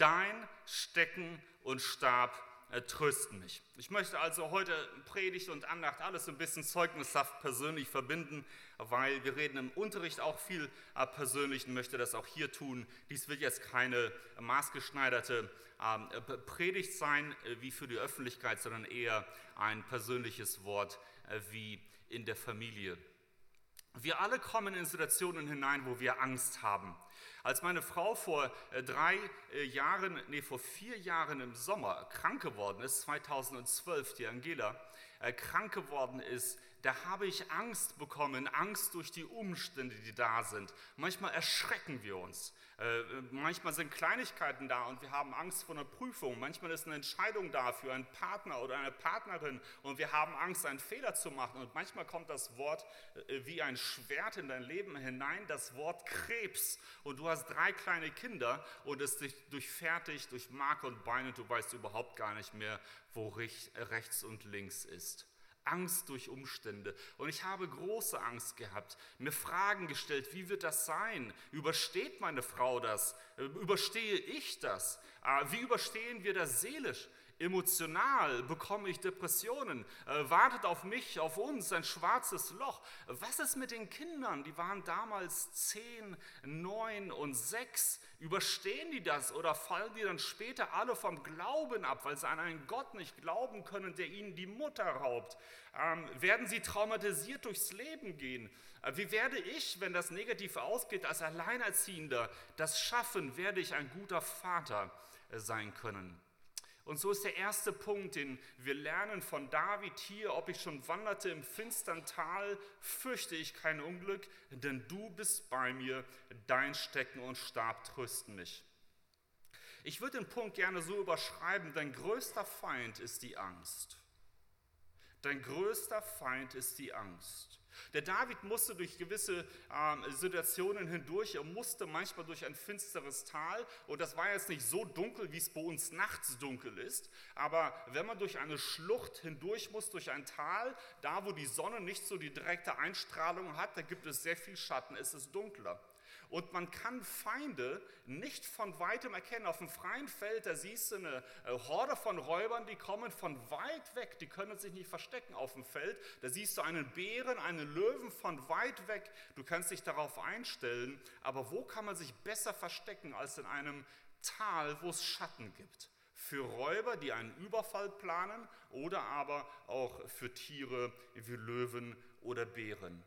dein Stecken und Stab äh, trösten mich. Ich möchte also heute Predigt und Andacht alles ein bisschen zeugnishaft persönlich verbinden, weil wir reden im Unterricht auch viel äh, persönlich und möchte das auch hier tun. Dies wird jetzt keine maßgeschneiderte ähm, Predigt sein äh, wie für die Öffentlichkeit, sondern eher ein persönliches Wort wie in der Familie. Wir alle kommen in Situationen hinein, wo wir Angst haben. Als meine Frau vor äh, drei äh, Jahren, nee, vor vier Jahren im Sommer krank geworden ist, 2012, die Angela, äh, krank geworden ist, da habe ich Angst bekommen, Angst durch die Umstände, die da sind. Manchmal erschrecken wir uns. Äh, manchmal sind Kleinigkeiten da und wir haben Angst vor einer Prüfung. Manchmal ist eine Entscheidung da für einen Partner oder eine Partnerin und wir haben Angst, einen Fehler zu machen. Und manchmal kommt das Wort äh, wie ein Schwert in dein Leben hinein, das Wort Krebs. Und du hast drei kleine Kinder und es dich durchfährt dich durch Mark und Bein und du weißt überhaupt gar nicht mehr, wo rechts und links ist. Angst durch Umstände. Und ich habe große Angst gehabt, mir Fragen gestellt, wie wird das sein? Übersteht meine Frau das? Überstehe ich das? Ah, wie überstehen wir das seelisch? Emotional bekomme ich Depressionen. Äh, wartet auf mich, auf uns ein schwarzes Loch. Was ist mit den Kindern? Die waren damals zehn, neun und sechs. Überstehen die das oder fallen die dann später alle vom Glauben ab, weil sie an einen Gott nicht glauben können, der ihnen die Mutter raubt? Ähm, werden sie traumatisiert durchs Leben gehen? Äh, wie werde ich, wenn das negativ ausgeht, als Alleinerziehender das schaffen? Werde ich ein guter Vater äh, sein können? Und so ist der erste Punkt, den wir lernen von David hier, ob ich schon wanderte im finstern Tal, fürchte ich kein Unglück, denn du bist bei mir, dein Stecken und Stab trösten mich. Ich würde den Punkt gerne so überschreiben, dein größter Feind ist die Angst. Dein größter Feind ist die Angst. Der David musste durch gewisse äh, Situationen hindurch, er musste manchmal durch ein finsteres Tal und das war jetzt nicht so dunkel, wie es bei uns nachts dunkel ist, aber wenn man durch eine Schlucht hindurch muss, durch ein Tal, da wo die Sonne nicht so die direkte Einstrahlung hat, da gibt es sehr viel Schatten, es ist dunkler. Und man kann Feinde nicht von weitem erkennen. Auf dem freien Feld, da siehst du eine äh, Horde von Räubern, die kommen von weit weg, die können sich nicht verstecken auf dem Feld. Da siehst du einen Bären, einen Löwen von weit weg. Du kannst dich darauf einstellen. Aber wo kann man sich besser verstecken als in einem Tal, wo es Schatten gibt? Für Räuber, die einen Überfall planen oder aber auch für Tiere wie Löwen oder Bären.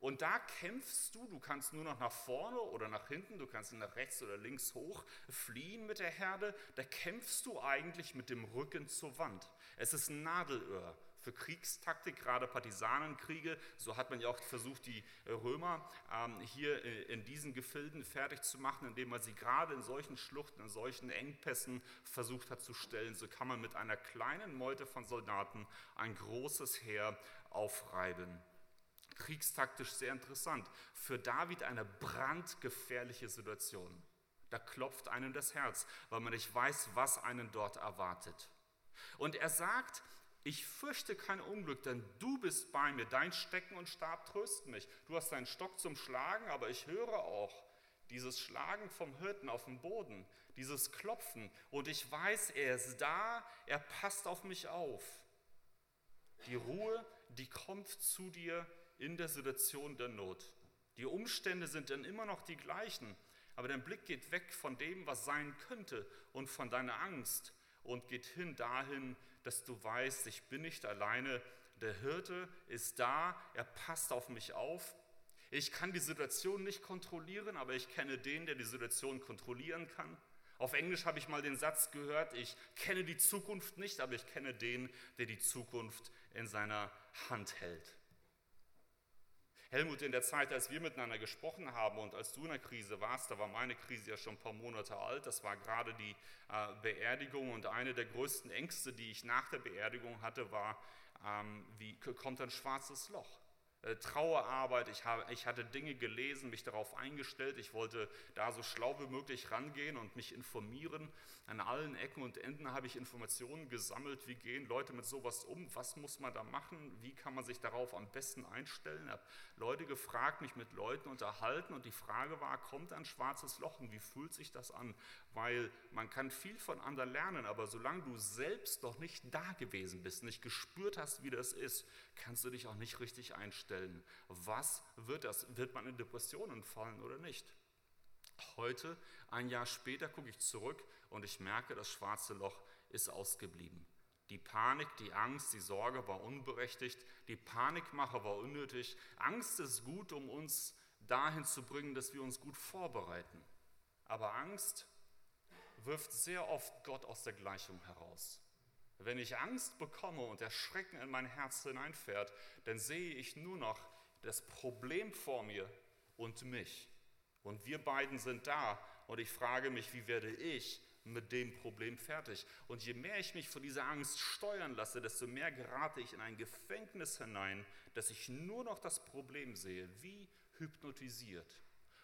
Und da kämpfst du, du kannst nur noch nach vorne oder nach hinten, du kannst nach rechts oder links hoch fliehen mit der Herde. Da kämpfst du eigentlich mit dem Rücken zur Wand. Es ist Nadelöhr für Kriegstaktik, gerade Partisanenkriege. So hat man ja auch versucht, die Römer ähm, hier äh, in diesen Gefilden fertig zu machen, indem man sie gerade in solchen Schluchten, in solchen Engpässen versucht hat zu stellen. So kann man mit einer kleinen Meute von Soldaten ein großes Heer aufreiben kriegstaktisch sehr interessant. Für David eine brandgefährliche Situation. Da klopft einem das Herz, weil man nicht weiß, was einen dort erwartet. Und er sagt, ich fürchte kein Unglück, denn du bist bei mir, dein Stecken und Stab trösten mich. Du hast deinen Stock zum Schlagen, aber ich höre auch dieses Schlagen vom Hirten auf dem Boden, dieses Klopfen. Und ich weiß, er ist da, er passt auf mich auf. Die Ruhe, die kommt zu dir in der Situation der Not. Die Umstände sind dann immer noch die gleichen, aber dein Blick geht weg von dem, was sein könnte und von deiner Angst und geht hin dahin, dass du weißt, ich bin nicht alleine, der Hirte ist da, er passt auf mich auf. Ich kann die Situation nicht kontrollieren, aber ich kenne den, der die Situation kontrollieren kann. Auf Englisch habe ich mal den Satz gehört, ich kenne die Zukunft nicht, aber ich kenne den, der die Zukunft in seiner Hand hält. Helmut, in der Zeit, als wir miteinander gesprochen haben und als du in der Krise warst, da war meine Krise ja schon ein paar Monate alt, das war gerade die äh, Beerdigung und eine der größten Ängste, die ich nach der Beerdigung hatte, war, ähm, wie kommt ein schwarzes Loch? Äh, Trauerarbeit, ich, habe, ich hatte Dinge gelesen, mich darauf eingestellt, ich wollte da so schlau wie möglich rangehen und mich informieren. An allen Ecken und Enden habe ich Informationen gesammelt, wie gehen Leute mit sowas um, was muss man da machen, wie kann man sich darauf am besten einstellen. Ich habe Leute gefragt, mich mit Leuten unterhalten. Und die Frage war, kommt ein schwarzes Loch? Und wie fühlt sich das an? Weil man kann viel von anderen lernen, aber solange du selbst noch nicht da gewesen bist, nicht gespürt hast, wie das ist, kannst du dich auch nicht richtig einstellen. Was wird das? Wird man in Depressionen fallen oder nicht? Heute, ein Jahr später, gucke ich zurück und ich merke, das schwarze Loch ist ausgeblieben. Die Panik, die Angst, die Sorge war unberechtigt, die Panikmache war unnötig. Angst ist gut, um uns dahin zu bringen, dass wir uns gut vorbereiten. Aber Angst wirft sehr oft Gott aus der Gleichung heraus. Wenn ich Angst bekomme und der Schrecken in mein Herz hineinfährt, dann sehe ich nur noch das Problem vor mir und mich. Und wir beiden sind da und ich frage mich, wie werde ich mit dem Problem fertig? Und je mehr ich mich von dieser Angst steuern lasse, desto mehr gerate ich in ein Gefängnis hinein, dass ich nur noch das Problem sehe, wie hypnotisiert.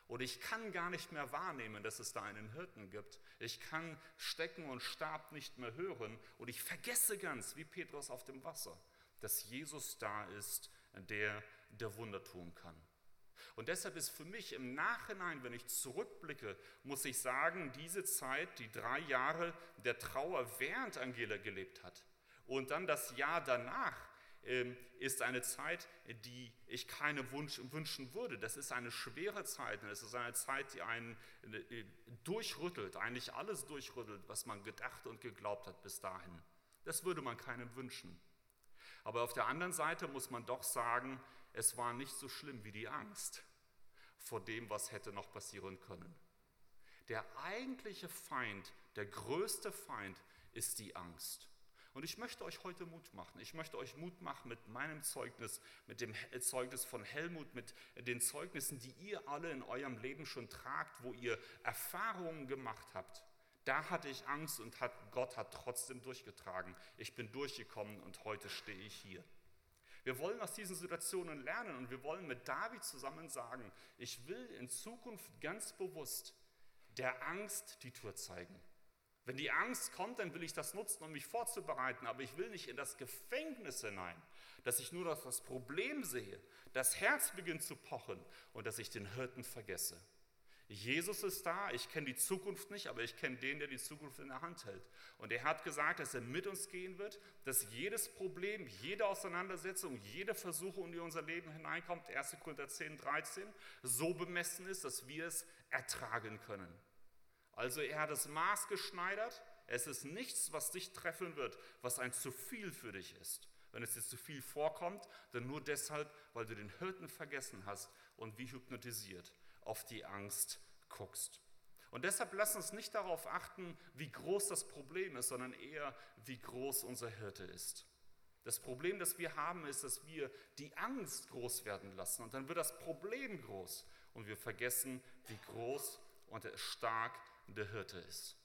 Und ich kann gar nicht mehr wahrnehmen, dass es da einen Hirten gibt. Ich kann Stecken und Stab nicht mehr hören. Und ich vergesse ganz, wie Petrus auf dem Wasser, dass Jesus da ist, der der Wunder tun kann. Und deshalb ist für mich im Nachhinein, wenn ich zurückblicke, muss ich sagen, diese Zeit, die drei Jahre der Trauer, während Angela gelebt hat, und dann das Jahr danach, ist eine Zeit, die ich keine Wunsch, wünschen würde. Das ist eine schwere Zeit. Es ist eine Zeit, die einen äh, durchrüttelt, eigentlich alles durchrüttelt, was man gedacht und geglaubt hat bis dahin. Das würde man keinem wünschen. Aber auf der anderen Seite muss man doch sagen, es war nicht so schlimm wie die Angst vor dem, was hätte noch passieren können. Der eigentliche Feind, der größte Feind ist die Angst. Und ich möchte euch heute Mut machen. Ich möchte euch Mut machen mit meinem Zeugnis, mit dem Zeugnis von Helmut, mit den Zeugnissen, die ihr alle in eurem Leben schon tragt, wo ihr Erfahrungen gemacht habt. Da hatte ich Angst und hat, Gott hat trotzdem durchgetragen. Ich bin durchgekommen und heute stehe ich hier. Wir wollen aus diesen Situationen lernen und wir wollen mit David zusammen sagen, ich will in Zukunft ganz bewusst der Angst die Tour zeigen. Wenn die Angst kommt, dann will ich das nutzen, um mich vorzubereiten, aber ich will nicht in das Gefängnis hinein, dass ich nur das Problem sehe, das Herz beginnt zu pochen und dass ich den Hirten vergesse. Jesus ist da, ich kenne die Zukunft nicht, aber ich kenne den, der die Zukunft in der Hand hält. Und er hat gesagt, dass er mit uns gehen wird, dass jedes Problem, jede Auseinandersetzung, jede Versuchung, die in unser Leben hineinkommt, 1. Korinther 10, 13, so bemessen ist, dass wir es ertragen können. Also er hat das Maß geschneidert. Es ist nichts, was dich treffen wird, was ein zu viel für dich ist. Wenn es dir zu viel vorkommt, dann nur deshalb, weil du den Hirten vergessen hast und wie hypnotisiert auf die Angst guckst. Und deshalb lass uns nicht darauf achten, wie groß das Problem ist, sondern eher, wie groß unser Hirte ist. Das Problem, das wir haben, ist, dass wir die Angst groß werden lassen und dann wird das Problem groß und wir vergessen, wie groß und stark der Hirte ist.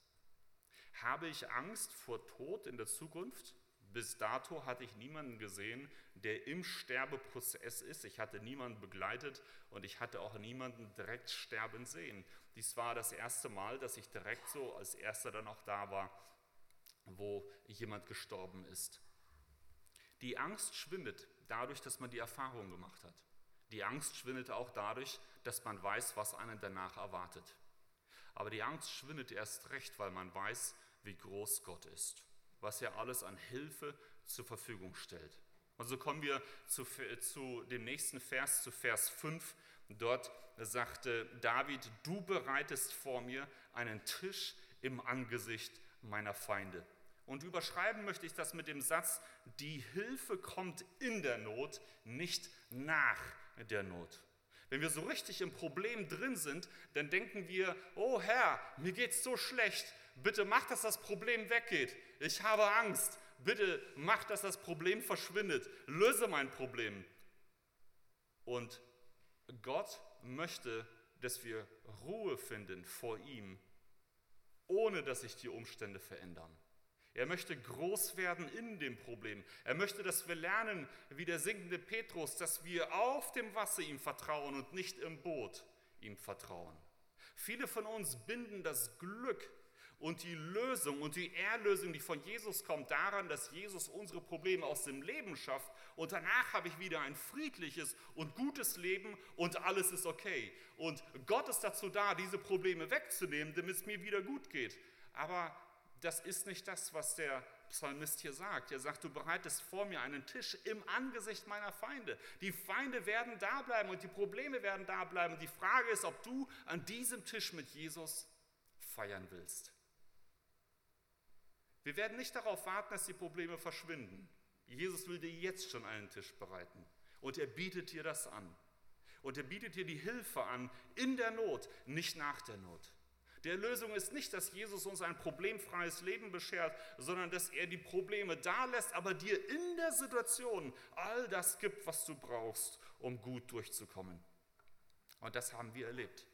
Habe ich Angst vor Tod in der Zukunft? Bis dato hatte ich niemanden gesehen, der im Sterbeprozess ist. Ich hatte niemanden begleitet und ich hatte auch niemanden direkt sterben sehen. Dies war das erste Mal, dass ich direkt so als erster dann auch da war, wo jemand gestorben ist. Die Angst schwindet dadurch, dass man die Erfahrung gemacht hat. Die Angst schwindet auch dadurch, dass man weiß, was einen danach erwartet. Aber die Angst schwindet erst recht, weil man weiß, wie groß Gott ist, was er alles an Hilfe zur Verfügung stellt. Und so kommen wir zu, zu dem nächsten Vers, zu Vers 5. Dort sagte David, du bereitest vor mir einen Tisch im Angesicht meiner Feinde. Und überschreiben möchte ich das mit dem Satz, die Hilfe kommt in der Not, nicht nach der Not. Wenn wir so richtig im Problem drin sind, dann denken wir, oh Herr, mir geht's so schlecht, bitte mach, dass das Problem weggeht. Ich habe Angst, bitte mach, dass das Problem verschwindet. Löse mein Problem. Und Gott möchte, dass wir Ruhe finden vor ihm, ohne dass sich die Umstände verändern. Er möchte groß werden in dem Problem. Er möchte, dass wir lernen, wie der sinkende Petrus, dass wir auf dem Wasser ihm vertrauen und nicht im Boot ihm vertrauen. Viele von uns binden das Glück Und die Lösung und die Erlösung, die von Jesus kommt, daran, dass Jesus unsere Probleme aus dem Leben schafft. Und danach habe ich wieder ein friedliches und gutes Leben und alles ist okay. Und Gott ist dazu da, diese Probleme wegzunehmen, damit es mir wieder gut geht. Aber das ist nicht das, was der Psalmist hier sagt. Er sagt, du bereitest vor mir einen Tisch im Angesicht meiner Feinde. Die Feinde werden da bleiben und die Probleme werden da bleiben. Die Frage ist, ob du an diesem Tisch mit Jesus feiern willst. Wir werden nicht darauf warten, dass die Probleme verschwinden. Jesus will dir jetzt schon einen Tisch bereiten und er bietet dir das an. Und er bietet dir die Hilfe an in der Not, nicht nach der Not. Der Lösung ist nicht, dass Jesus uns ein problemfreies Leben beschert, sondern dass er die Probleme da lässt, aber dir in der Situation all das gibt, was du brauchst, um gut durchzukommen. Und das haben wir erlebt.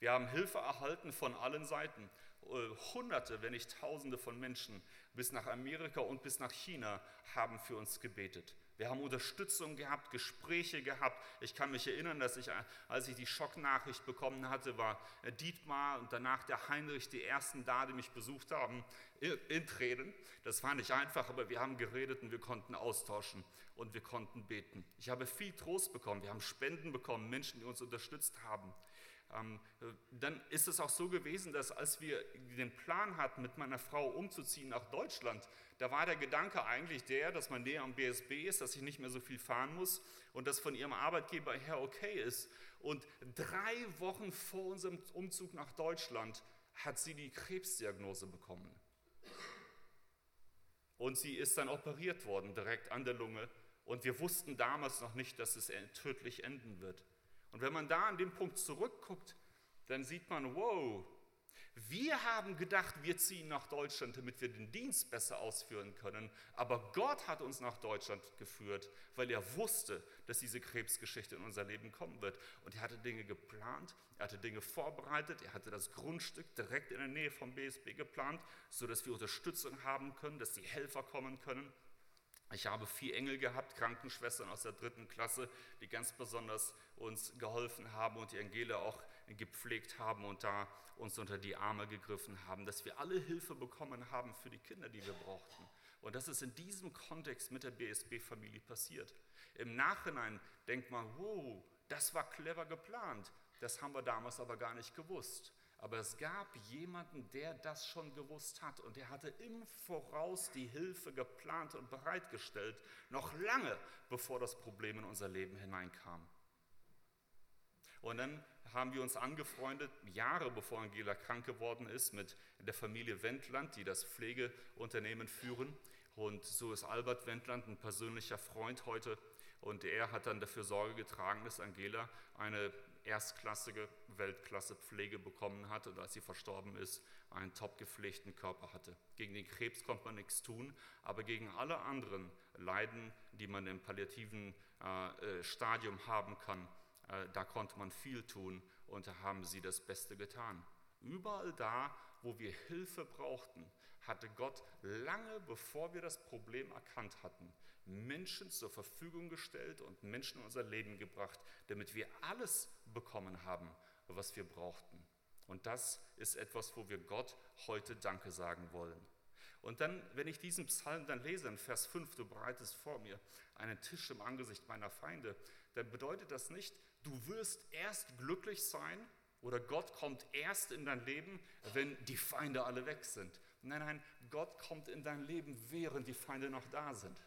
Wir haben Hilfe erhalten von allen Seiten. Äh, Hunderte, wenn nicht Tausende von Menschen bis nach Amerika und bis nach China haben für uns gebetet. Wir haben Unterstützung gehabt, Gespräche gehabt. Ich kann mich erinnern, dass ich, als ich die Schocknachricht bekommen hatte, war Dietmar und danach der Heinrich die ersten da, die mich besucht haben, in Tränen. Das war nicht einfach, aber wir haben geredet und wir konnten austauschen und wir konnten beten. Ich habe viel Trost bekommen. Wir haben Spenden bekommen, Menschen, die uns unterstützt haben. Ähm, dann ist es auch so gewesen, dass als wir den Plan hatten, mit meiner Frau umzuziehen nach Deutschland, da war der Gedanke eigentlich der, dass man näher am BSB ist, dass ich nicht mehr so viel fahren muss und das von ihrem Arbeitgeber her okay ist. Und drei Wochen vor unserem Umzug nach Deutschland hat sie die Krebsdiagnose bekommen. Und sie ist dann operiert worden, direkt an der Lunge. Und wir wussten damals noch nicht, dass es tödlich enden wird. Und wenn man da an den Punkt zurückguckt, dann sieht man, wow, wir haben gedacht, wir ziehen nach Deutschland, damit wir den Dienst besser ausführen können. Aber Gott hat uns nach Deutschland geführt, weil er wusste, dass diese Krebsgeschichte in unser Leben kommen wird. Und er hatte Dinge geplant, er hatte Dinge vorbereitet, er hatte das Grundstück direkt in der Nähe vom BSB geplant, sodass wir Unterstützung haben können, dass die Helfer kommen können. Ich habe vier Engel gehabt, Krankenschwestern aus der dritten Klasse, die ganz besonders uns geholfen haben und die Angela auch gepflegt haben und da uns unter die Arme gegriffen haben, dass wir alle Hilfe bekommen haben für die Kinder, die wir brauchten. Und das ist in diesem Kontext mit der BSB-Familie passiert. Im Nachhinein denkt man, wow, das war clever geplant. Das haben wir damals aber gar nicht gewusst. Aber es gab jemanden, der das schon gewusst hat und der hatte im Voraus die Hilfe geplant und bereitgestellt, noch lange bevor das Problem in unser Leben hineinkam. Und dann haben wir uns angefreundet, Jahre bevor Angela krank geworden ist, mit der Familie Wendland, die das Pflegeunternehmen führen. Und so ist Albert Wendland ein persönlicher Freund heute. Und er hat dann dafür Sorge getragen, dass Angela eine erstklassige Weltklasse-Pflege bekommen hat und als sie verstorben ist, einen top gepflegten Körper hatte. Gegen den Krebs konnte man nichts tun, aber gegen alle anderen Leiden, die man im palliativen äh, äh Stadium haben kann, äh, da konnte man viel tun und da haben sie das Beste getan. Überall da, wo wir Hilfe brauchten, hatte Gott lange bevor wir das Problem erkannt hatten, Menschen zur Verfügung gestellt und Menschen in unser Leben gebracht, damit wir alles bekommen haben, was wir brauchten. Und das ist etwas, wo wir Gott heute Danke sagen wollen. Und dann, wenn ich diesen Psalm dann lese, in Vers 5, du bereitest vor mir einen Tisch im Angesicht meiner Feinde, dann bedeutet das nicht, du wirst erst glücklich sein oder Gott kommt erst in dein Leben, wenn die Feinde alle weg sind. Nein, nein, Gott kommt in dein Leben, während die Feinde noch da sind.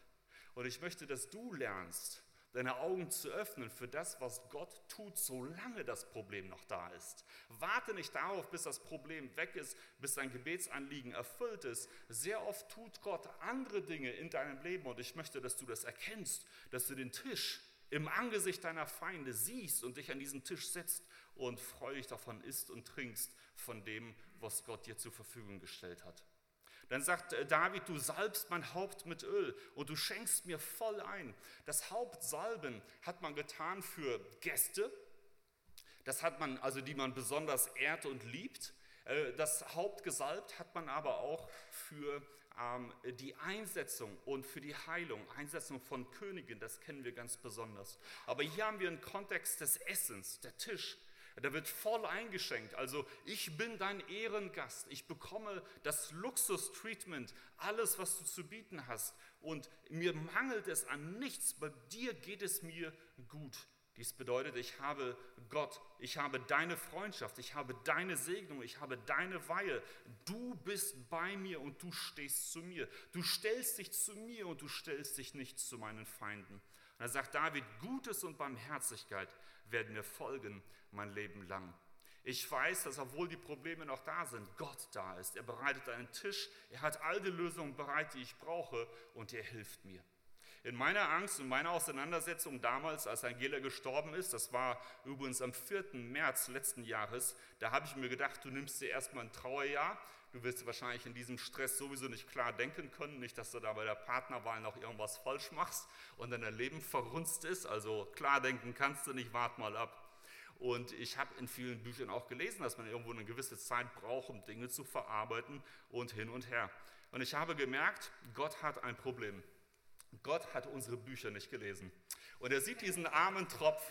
Und ich möchte, dass du lernst, deine Augen zu öffnen für das, was Gott tut, solange das Problem noch da ist. Warte nicht darauf, bis das Problem weg ist, bis dein Gebetsanliegen erfüllt ist. Sehr oft tut Gott andere Dinge in deinem Leben und ich möchte, dass du das erkennst, dass du den Tisch im Angesicht deiner Feinde siehst und dich an diesen Tisch setzt und freudig davon isst und trinkst von dem, was Gott dir zur Verfügung gestellt hat. Dann sagt äh, David, du salbst mein Haupt mit Öl und du schenkst mir voll ein. Das Hauptsalben hat man getan für Gäste, das hat man, also die man besonders ehrt und liebt. Äh, das Haupt gesalbt hat man aber auch für ähm, die Einsetzung und für die Heilung, Einsetzung von Königen, das kennen wir ganz besonders. Aber hier haben wir einen Kontext des Essens, der Tisch. Da wird voll eingeschenkt. Also ich bin dein Ehrengast. Ich bekomme das Luxus-Treatment, alles, was du zu bieten hast. Und mir mangelt es an nichts. Bei dir geht es mir gut. Dies bedeutet, ich habe Gott, ich habe deine Freundschaft, ich habe deine Segnung, ich habe deine Weihe. Du bist bei mir und du stehst zu mir. Du stellst dich zu mir und du stellst dich nicht zu meinen Feinden. Und da sagt David, Gutes und Barmherzigkeit werden mir folgen mein Leben lang. Ich weiß, dass obwohl die Probleme noch da sind, Gott da ist. Er bereitet einen Tisch, er hat all die Lösungen bereit, die ich brauche und er hilft mir. In meiner Angst und meiner Auseinandersetzung damals, als Angela gestorben ist, das war übrigens am 4. März letzten Jahres, da habe ich mir gedacht, du nimmst dir erstmal ein Trauerjahr. Du wirst wahrscheinlich in diesem Stress sowieso nicht klar denken können, nicht, dass du da bei der Partnerwahl noch irgendwas falsch machst und dein Leben verrunzt ist. Also klar denken kannst du nicht, wart mal ab. Und ich habe in vielen Büchern auch gelesen, dass man irgendwo eine gewisse Zeit braucht, um Dinge zu verarbeiten und hin und her. Und ich habe gemerkt, Gott hat ein Problem. Gott hat unsere Bücher nicht gelesen. Und er sieht diesen armen Tropf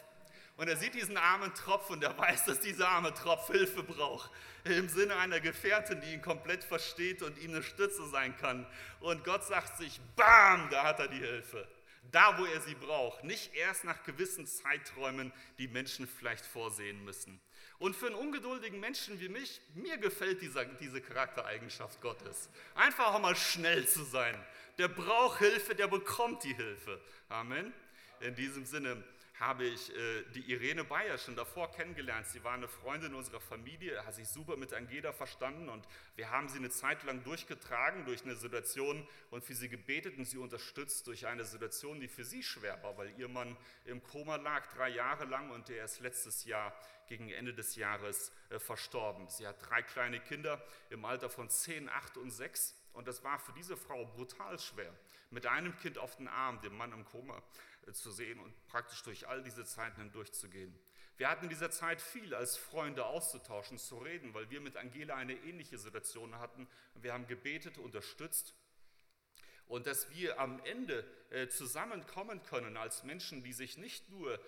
und er sieht diesen armen Tropf und er weiß, dass dieser arme Tropf Hilfe braucht. Im Sinne einer Gefährtin, die ihn komplett versteht und ihm eine Stütze sein kann. Und Gott sagt sich, bam, da hat er die Hilfe. Da, wo er sie braucht. Nicht erst nach gewissen Zeiträumen, die Menschen vielleicht vorsehen müssen. Und für einen ungeduldigen Menschen wie mich, mir gefällt dieser, diese Charaktereigenschaft Gottes. Einfach auch mal schnell zu sein der braucht Hilfe, der bekommt die Hilfe. Amen. In diesem Sinne habe ich äh, die Irene Bayer schon davor kennengelernt. Sie war eine Freundin unserer Familie, hat sich super mit Angela verstanden und wir haben sie eine Zeit lang durchgetragen durch eine Situation und für sie gebetet und sie unterstützt durch eine Situation, die für sie schwer war, weil ihr Mann im Koma lag drei Jahre lang und der ist letztes Jahr gegen Ende des Jahres äh, verstorben. Sie hat drei kleine Kinder im Alter von 10, 8 und 6 und das war für diese Frau brutal schwer, mit einem Kind auf den Arm, den Mann im Koma äh, zu sehen und praktisch durch all diese Zeiten hindurchzugehen. Wir hatten in dieser Zeit viel als Freunde auszutauschen, zu reden, weil wir mit Angela eine ähnliche Situation hatten. Wir haben gebetet, unterstützt und dass wir am Ende äh, zusammenkommen können als Menschen, die sich nicht nur äh,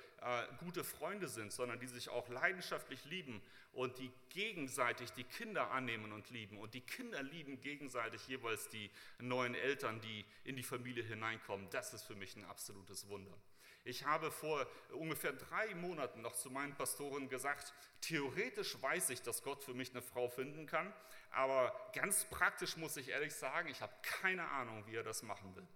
gute Freunde sind, sondern die sich auch leidenschaftlich lieben und die gegenseitig die Kinder annehmen und lieben. Und die Kinder lieben gegenseitig jeweils die neuen Eltern, die in die Familie hineinkommen. Das ist für mich ein absolutes Wunder. Ich habe vor ungefähr drei Monaten noch zu meinen Pastoren gesagt, theoretisch weiß ich, dass Gott für mich eine Frau finden kann, aber ganz praktisch muss ich ehrlich sagen, ich habe keine Ahnung, wie er das machen will,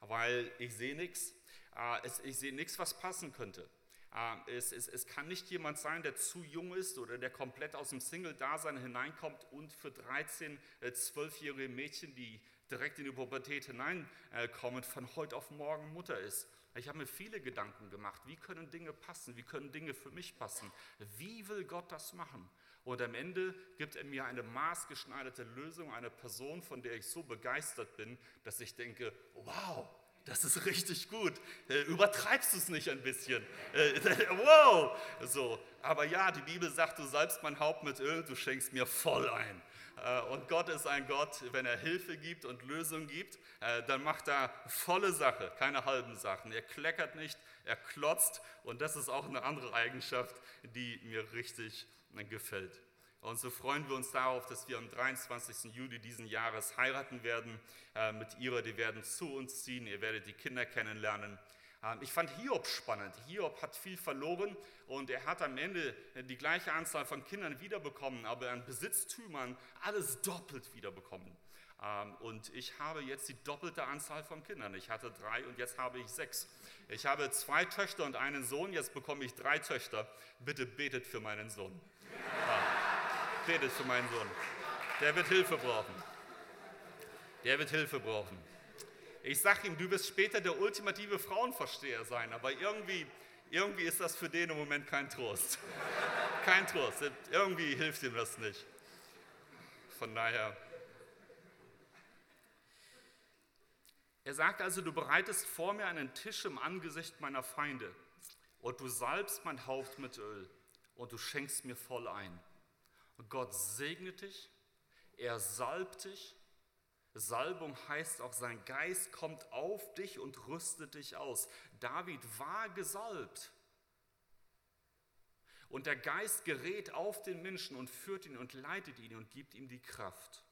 weil ich sehe nichts, äh, ich sehe nichts, was passen könnte. Äh, es, es, es, kann nicht jemand sein, der zu jung ist oder der komplett aus dem Single-Dasein hineinkommt und für 13-, 12-jährige äh, Mädchen, die direkt in die Pubertät hineinkommen, von heute auf morgen Mutter ist. Ich habe mir viele Gedanken gemacht, wie können Dinge passen, wie können Dinge für mich passen, wie will Gott das machen? Und am Ende gibt er mir eine maßgeschneiderte Lösung, eine Person, von der ich so begeistert bin, dass ich denke, wow, das ist richtig gut. Äh, übertreibst du es nicht ein bisschen? Äh, wow! So, aber ja, die Bibel sagt, du salbst mein Haupt mit Öl, du schenkst mir voll ein. Äh, und Gott ist ein Gott, wenn er Hilfe gibt und Lösung gibt, äh, dann macht er volle Sache, keine halben Sachen. Er kleckert nicht, er klotzt und das ist auch eine andere Eigenschaft, die mir richtig äh, gefällt. Und so freuen wir uns darauf, dass wir am 23. Juli diesen Jahres heiraten werden mit ihrer. Die werden zu uns ziehen, ihr werdet die Kinder kennenlernen. Ähm, ich fand Hiob spannend. Hiob hat viel verloren und er hat am Ende die gleiche Anzahl von Kindern wiederbekommen, aber an Besitztümern alles doppelt wiederbekommen. Ähm, und ich habe jetzt die doppelte Anzahl von Kindern. Ich hatte drei und jetzt habe ich sechs. Ich habe zwei Töchter und einen Sohn, jetzt bekomme ich drei Töchter. Bitte betet für meinen Sohn. Betet für meinen Sohn. Der wird Hilfe brauchen. Der wird Hilfe brauchen. Ich sage ihm, du wirst später der ultimative Frauenversteher sein, aber irgendwie, irgendwie ist das für den im Moment kein Trost. Kein Trost. Irgendwie hilft ihm das nicht. Von daher. Er sagt also, du bereitest vor mir einen Tisch im Angesicht meiner Feinde und du salbst mein Haupt mit Öl und du schenkst mir voll ein. Und Gott segne dich, er salbt dich Salbung heißt auch, sein Geist kommt auf dich und rüstet dich aus. David war gesalbt. Und der Geist gerät auf den Menschen und führt ihn und leitet ihn und gibt ihm die Kraft.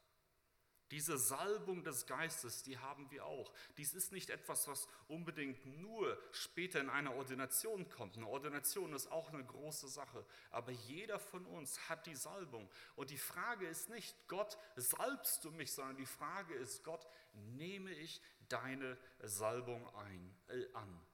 Diese Salbung des Geistes, die haben wir auch. Dies ist nicht etwas, was unbedingt nur später in einer Ordination kommt. Eine Ordination ist auch eine große Sache. Aber jeder von uns hat die Salbung. Und die Frage ist nicht, Gott, salbst du mich, sondern die Frage ist, Gott, nehme ich deine Salbung ein, äh, an?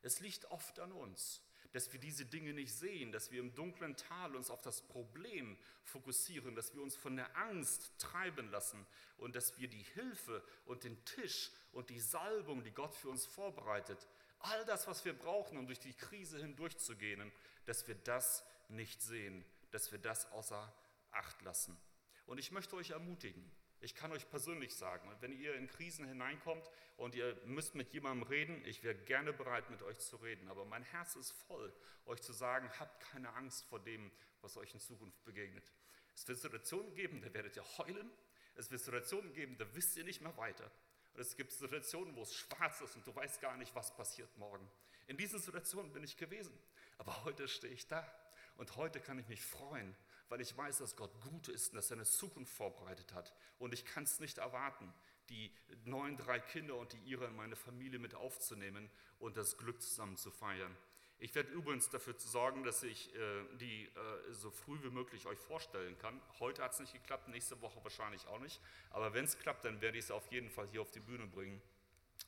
Es liegt oft an uns dass wir diese Dinge nicht sehen, dass wir im dunklen Tal uns auf das Problem fokussieren, dass wir uns von der Angst treiben lassen und dass wir die Hilfe und den Tisch und die Salbung, die Gott für uns vorbereitet, all das, was wir brauchen, um durch die Krise hindurchzugehen, dass wir das nicht sehen, dass wir das außer Acht lassen. Und ich möchte euch ermutigen, ich kann euch persönlich sagen, wenn ihr in Krisen hineinkommt und ihr müsst mit jemandem reden, ich wäre gerne bereit, mit euch zu reden. Aber mein Herz ist voll, euch zu sagen, habt keine Angst vor dem, was euch in Zukunft begegnet. Es wird Situationen geben, da werdet ihr heulen. Es wird Situationen geben, da wisst ihr nicht mehr weiter. Und es gibt Situationen, wo es schwarz ist und du weißt gar nicht, was passiert morgen. In diesen Situationen bin ich gewesen. Aber heute stehe ich da. Und heute kann ich mich freuen, weil ich weiß, dass Gott gut ist und dass er eine Zukunft vorbereitet hat. Und ich kann es nicht erwarten, die neun, drei Kinder und die ihre in meine Familie mit aufzunehmen und das Glück zusammen zu feiern. Ich werde übrigens dafür sorgen, dass ich äh, die äh, so früh wie möglich euch vorstellen kann. Heute hat es nicht geklappt, nächste Woche wahrscheinlich auch nicht. Aber wenn es klappt, dann werde ich es auf jeden Fall hier auf die Bühne bringen.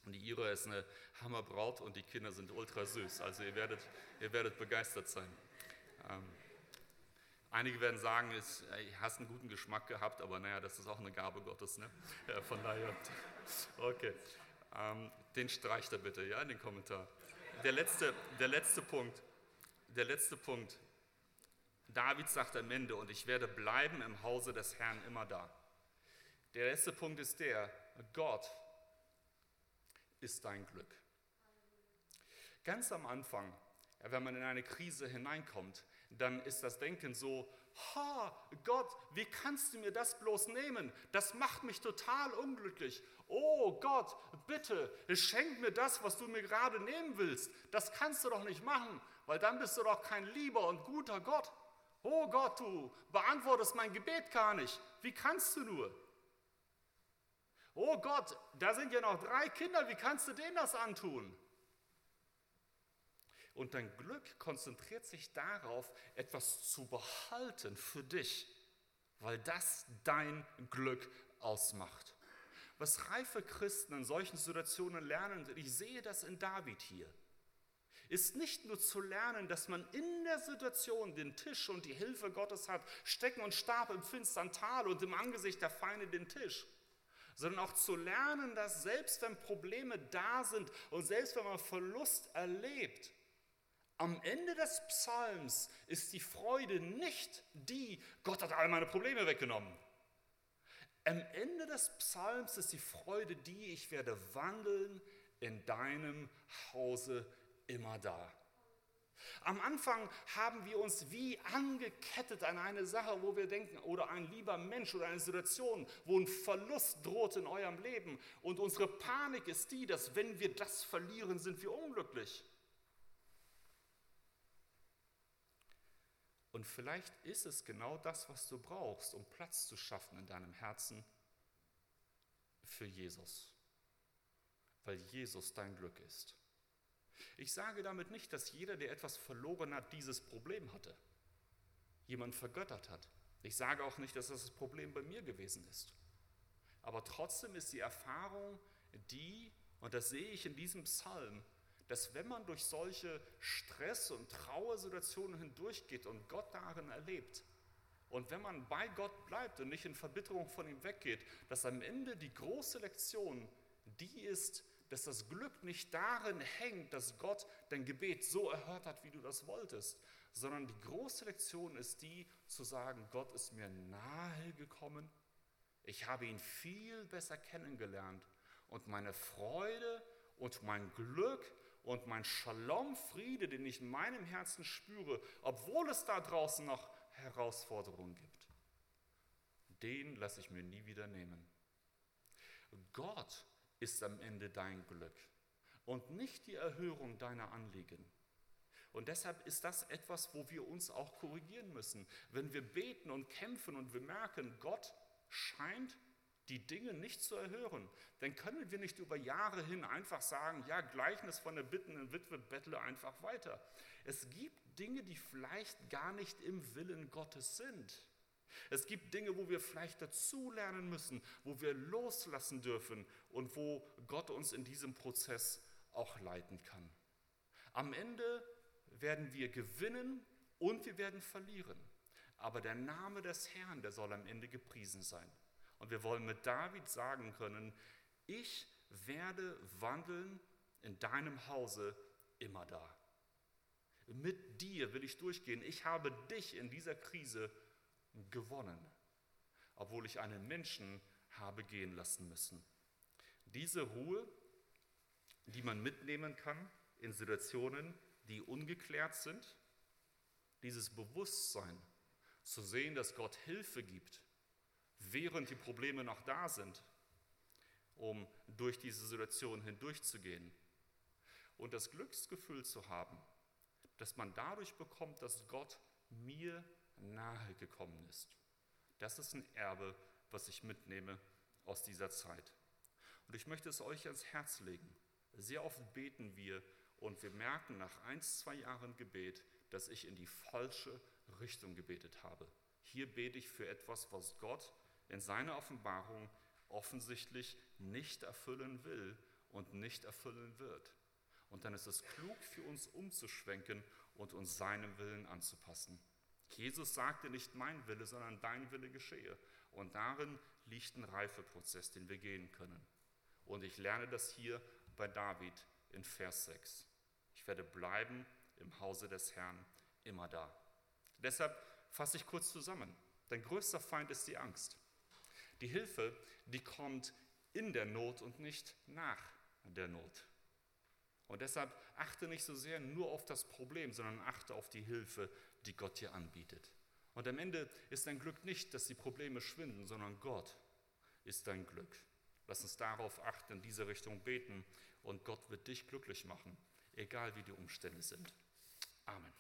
Und die Ira ist eine Hammerbraut und die Kinder sind ultra süß. Also ihr werdet, ihr werdet begeistert sein. Ähm, Einige werden sagen, du hast einen guten Geschmack gehabt, aber naja, das ist auch eine Gabe Gottes. Ne? Von daher, okay. Ähm, den streicht er bitte, ja, in den Kommentar. Der letzte, der letzte Punkt, der letzte Punkt. David sagt am Ende, und ich werde bleiben im Hause des Herrn immer da. Der letzte Punkt ist der, Gott ist dein Glück. Ganz am Anfang, wenn man in eine Krise hineinkommt, dann ist das Denken so, ha, Gott, wie kannst du mir das bloß nehmen? Das macht mich total unglücklich. Oh Gott, bitte, schenk mir das, was du mir gerade nehmen willst. Das kannst du doch nicht machen, weil dann bist du doch kein lieber und guter Gott. Oh Gott, du beantwortest mein Gebet gar nicht. Wie kannst du nur? Oh Gott, da sind ja noch drei Kinder, wie kannst du denen das antun? Und dein Glück konzentriert sich darauf, etwas zu behalten für dich, weil das dein Glück ausmacht. Was reife Christen in solchen Situationen lernen, und ich sehe das in David hier, ist nicht nur zu lernen, dass man in der Situation den Tisch und die Hilfe Gottes hat, Stecken und Stab im finstern Tal und im Angesicht der Feinde den Tisch, sondern auch zu lernen, dass selbst wenn Probleme da sind und selbst wenn man Verlust erlebt, am Ende des Psalms ist die Freude nicht die, Gott hat all meine Probleme weggenommen. Am Ende des Psalms ist die Freude die, ich werde wandeln in deinem Hause immer da. Am Anfang haben wir uns wie angekettet an eine Sache, wo wir denken, oder ein lieber Mensch oder eine Situation, wo ein Verlust droht in eurem Leben. Und unsere Panik ist die, dass wenn wir das verlieren, sind wir unglücklich. Und vielleicht ist es genau das, was du brauchst, um Platz zu schaffen in deinem Herzen für Jesus, weil Jesus dein Glück ist. Ich sage damit nicht, dass jeder, der etwas verloren hat, dieses Problem hatte, jemand vergöttert hat. Ich sage auch nicht, dass das das Problem bei mir gewesen ist. Aber trotzdem ist die Erfahrung die, und das sehe ich in diesem Psalm, dass wenn man durch solche Stress- und Trauersituationen hindurchgeht und Gott darin erlebt, und wenn man bei Gott bleibt und nicht in Verbitterung von ihm weggeht, dass am Ende die große Lektion die ist, dass das Glück nicht darin hängt, dass Gott dein Gebet so erhört hat, wie du das wolltest, sondern die große Lektion ist die, zu sagen, Gott ist mir nahe gekommen, ich habe ihn viel besser kennengelernt und meine Freude und mein Glück und mein Shalom, Friede, den ich in meinem Herzen spüre, obwohl es da draußen noch Herausforderungen gibt, den lasse ich mir nie wieder nehmen. Gott ist am Ende dein Glück und nicht die Erhörung deiner Anliegen. Und deshalb ist das etwas, wo wir uns auch korrigieren müssen. Wenn wir beten und kämpfen und wir merken, Gott scheint die Dinge nicht zu erhören, dann können wir nicht über Jahre hin einfach sagen, ja, Gleichnis von der bittenden Witwe bettle einfach weiter. Es gibt Dinge, die vielleicht gar nicht im Willen Gottes sind. Es gibt Dinge, wo wir vielleicht dazulernen müssen, wo wir loslassen dürfen und wo Gott uns in diesem Prozess auch leiten kann. Am Ende werden wir gewinnen und wir werden verlieren. Aber der Name des Herrn, der soll am Ende gepriesen sein. Und wir wollen mit David sagen können, ich werde wandeln in deinem Hause immer da. Mit dir will ich durchgehen. Ich habe dich in dieser Krise gewonnen, obwohl ich einen Menschen habe gehen lassen müssen. Diese Ruhe, die man mitnehmen kann in Situationen, die ungeklärt sind, dieses Bewusstsein zu sehen, dass Gott Hilfe gibt, während die Probleme noch da sind, um durch diese Situation hindurchzugehen. Und das Glücksgefühl zu haben, dass man dadurch bekommt, dass Gott mir nahe gekommen ist. Das ist ein Erbe, was ich mitnehme aus dieser Zeit. Und ich möchte es euch ans Herz legen. Sehr oft beten wir und wir merken nach ein, zwei Jahren Gebet, dass ich in die falsche Richtung gebetet habe. Hier bete ich für etwas, was Gott in seiner Offenbarung offensichtlich nicht erfüllen will und nicht erfüllen wird. Und dann ist es klug für uns umzuschwenken und uns seinem Willen anzupassen. Jesus sagte nicht mein Wille, sondern dein Wille geschehe. Und darin liegt ein Reifeprozess, den wir gehen können. Und ich lerne das hier bei David in Vers 6. Ich werde bleiben im Hause des Herrn immer da. Deshalb fasse ich kurz zusammen. Dein größter Feind ist die Angst. Die Hilfe, die kommt in der Not und nicht nach der Not. Und deshalb achte nicht so sehr nur auf das Problem, sondern achte auf die Hilfe, die Gott dir anbietet. Und am Ende ist dein Glück nicht, dass die Probleme schwinden, sondern Gott ist dein Glück. Lass uns darauf achten, in diese Richtung beten und Gott wird dich glücklich machen, egal wie die Umstände sind. Amen.